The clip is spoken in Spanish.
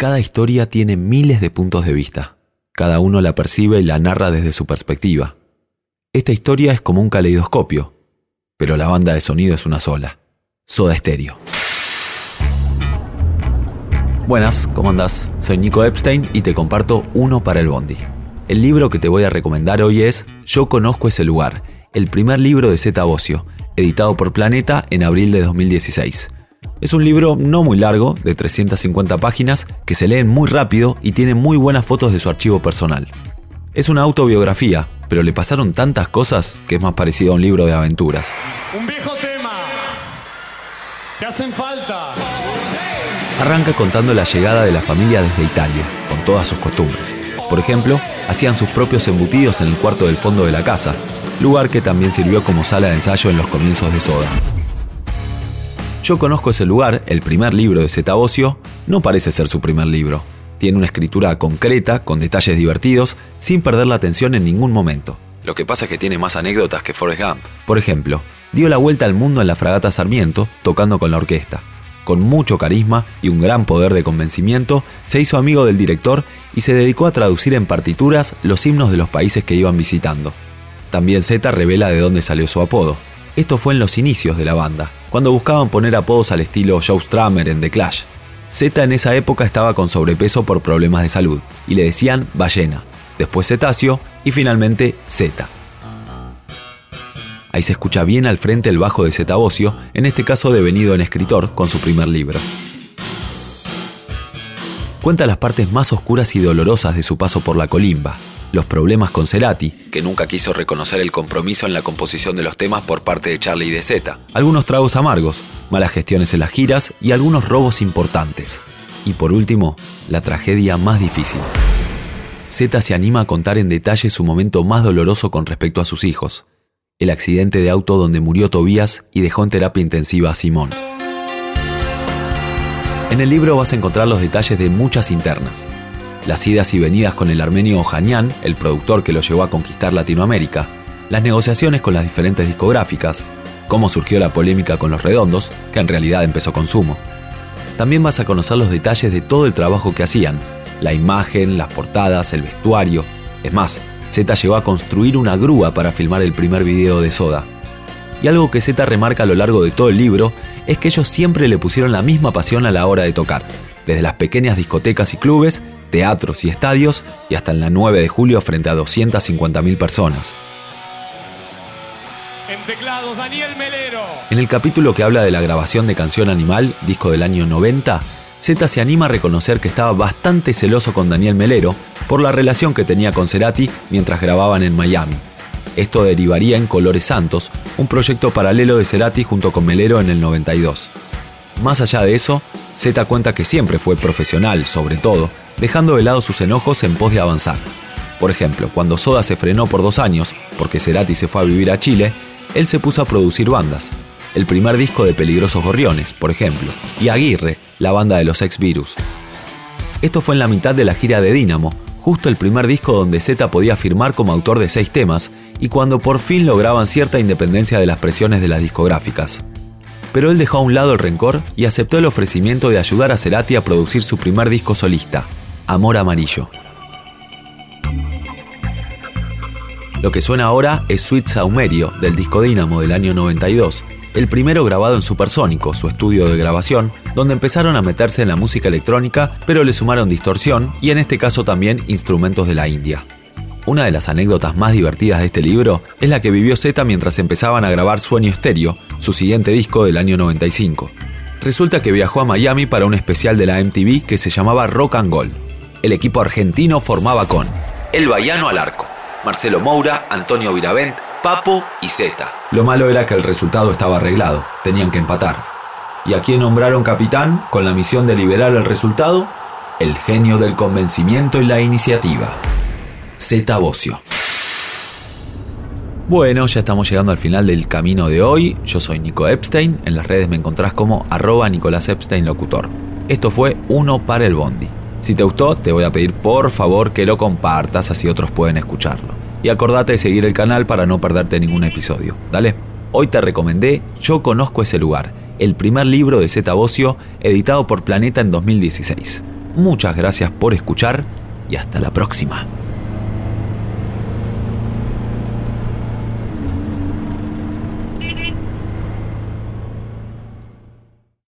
Cada historia tiene miles de puntos de vista. Cada uno la percibe y la narra desde su perspectiva. Esta historia es como un caleidoscopio, pero la banda de sonido es una sola. Soda Stereo. Buenas, ¿cómo andás? Soy Nico Epstein y te comparto uno para el Bondi. El libro que te voy a recomendar hoy es Yo conozco ese lugar, el primer libro de Zeta Bocio, editado por Planeta en abril de 2016. Es un libro no muy largo, de 350 páginas, que se leen muy rápido y tiene muy buenas fotos de su archivo personal. Es una autobiografía, pero le pasaron tantas cosas que es más parecido a un libro de aventuras. Un viejo tema. Te hacen falta. Arranca contando la llegada de la familia desde Italia, con todas sus costumbres. Por ejemplo, hacían sus propios embutidos en el cuarto del fondo de la casa, lugar que también sirvió como sala de ensayo en los comienzos de Soda. Yo conozco ese lugar, el primer libro de Zeta no parece ser su primer libro. Tiene una escritura concreta, con detalles divertidos, sin perder la atención en ningún momento. Lo que pasa es que tiene más anécdotas que Forrest Gump. Por ejemplo, dio la vuelta al mundo en la fragata Sarmiento, tocando con la orquesta. Con mucho carisma y un gran poder de convencimiento, se hizo amigo del director y se dedicó a traducir en partituras los himnos de los países que iban visitando. También Z revela de dónde salió su apodo. Esto fue en los inicios de la banda, cuando buscaban poner apodos al estilo Joe Strummer en The Clash. Z en esa época estaba con sobrepeso por problemas de salud y le decían ballena, después cetáceo y finalmente Z. Ahí se escucha bien al frente el bajo de Zeta Bocio, en este caso devenido en escritor con su primer libro. Cuenta las partes más oscuras y dolorosas de su paso por la colimba, los problemas con Cerati, que nunca quiso reconocer el compromiso en la composición de los temas por parte de Charlie y de Z, algunos tragos amargos, malas gestiones en las giras y algunos robos importantes. Y por último, la tragedia más difícil. Z se anima a contar en detalle su momento más doloroso con respecto a sus hijos, el accidente de auto donde murió Tobías y dejó en terapia intensiva a Simón. En el libro vas a encontrar los detalles de muchas internas, las idas y venidas con el armenio Ojanian, el productor que lo llevó a conquistar Latinoamérica, las negociaciones con las diferentes discográficas, cómo surgió la polémica con los redondos, que en realidad empezó con Sumo. También vas a conocer los detalles de todo el trabajo que hacían, la imagen, las portadas, el vestuario. Es más, Z llegó a construir una grúa para filmar el primer video de Soda. Y algo que Z remarca a lo largo de todo el libro es que ellos siempre le pusieron la misma pasión a la hora de tocar, desde las pequeñas discotecas y clubes teatros y estadios y hasta en la 9 de julio frente a 250.000 personas. En teclados, Daniel Melero. En el capítulo que habla de la grabación de Canción Animal, disco del año 90, Z se anima a reconocer que estaba bastante celoso con Daniel Melero por la relación que tenía con Cerati mientras grababan en Miami. Esto derivaría en Colores Santos, un proyecto paralelo de Cerati junto con Melero en el 92. Más allá de eso, Z cuenta que siempre fue profesional, sobre todo, dejando de lado sus enojos en pos de avanzar. Por ejemplo, cuando Soda se frenó por dos años, porque Cerati se fue a vivir a Chile, él se puso a producir bandas. El primer disco de Peligrosos Gorriones, por ejemplo, y Aguirre, la banda de los ex Virus. Esto fue en la mitad de la gira de Dynamo, justo el primer disco donde Z podía firmar como autor de seis temas y cuando por fin lograban cierta independencia de las presiones de las discográficas. Pero él dejó a un lado el rencor y aceptó el ofrecimiento de ayudar a Cerati a producir su primer disco solista, Amor Amarillo. Lo que suena ahora es Sweet Saumerio del disco Dynamo del año 92, el primero grabado en Supersónico, su estudio de grabación, donde empezaron a meterse en la música electrónica, pero le sumaron distorsión y en este caso también instrumentos de la India. Una de las anécdotas más divertidas de este libro es la que vivió Z mientras empezaban a grabar Sueño Estéreo, su siguiente disco del año 95. Resulta que viajó a Miami para un especial de la MTV que se llamaba Rock and Gold el equipo argentino formaba con El Bayano al arco, Marcelo Moura, Antonio Viravent, Papo y Zeta. Lo malo era que el resultado estaba arreglado, tenían que empatar. ¿Y a quién nombraron capitán con la misión de liberar el resultado? El genio del convencimiento y la iniciativa. Zeta Bocio. Bueno, ya estamos llegando al final del camino de hoy. Yo soy Nico Epstein. En las redes me encontrás como arroba Nicolás Epstein Locutor. Esto fue Uno para el Bondi. Si te gustó, te voy a pedir por favor que lo compartas así otros pueden escucharlo. Y acordate de seguir el canal para no perderte ningún episodio. Dale. Hoy te recomendé Yo conozco ese lugar, el primer libro de Zeta Bocio editado por Planeta en 2016. Muchas gracias por escuchar y hasta la próxima.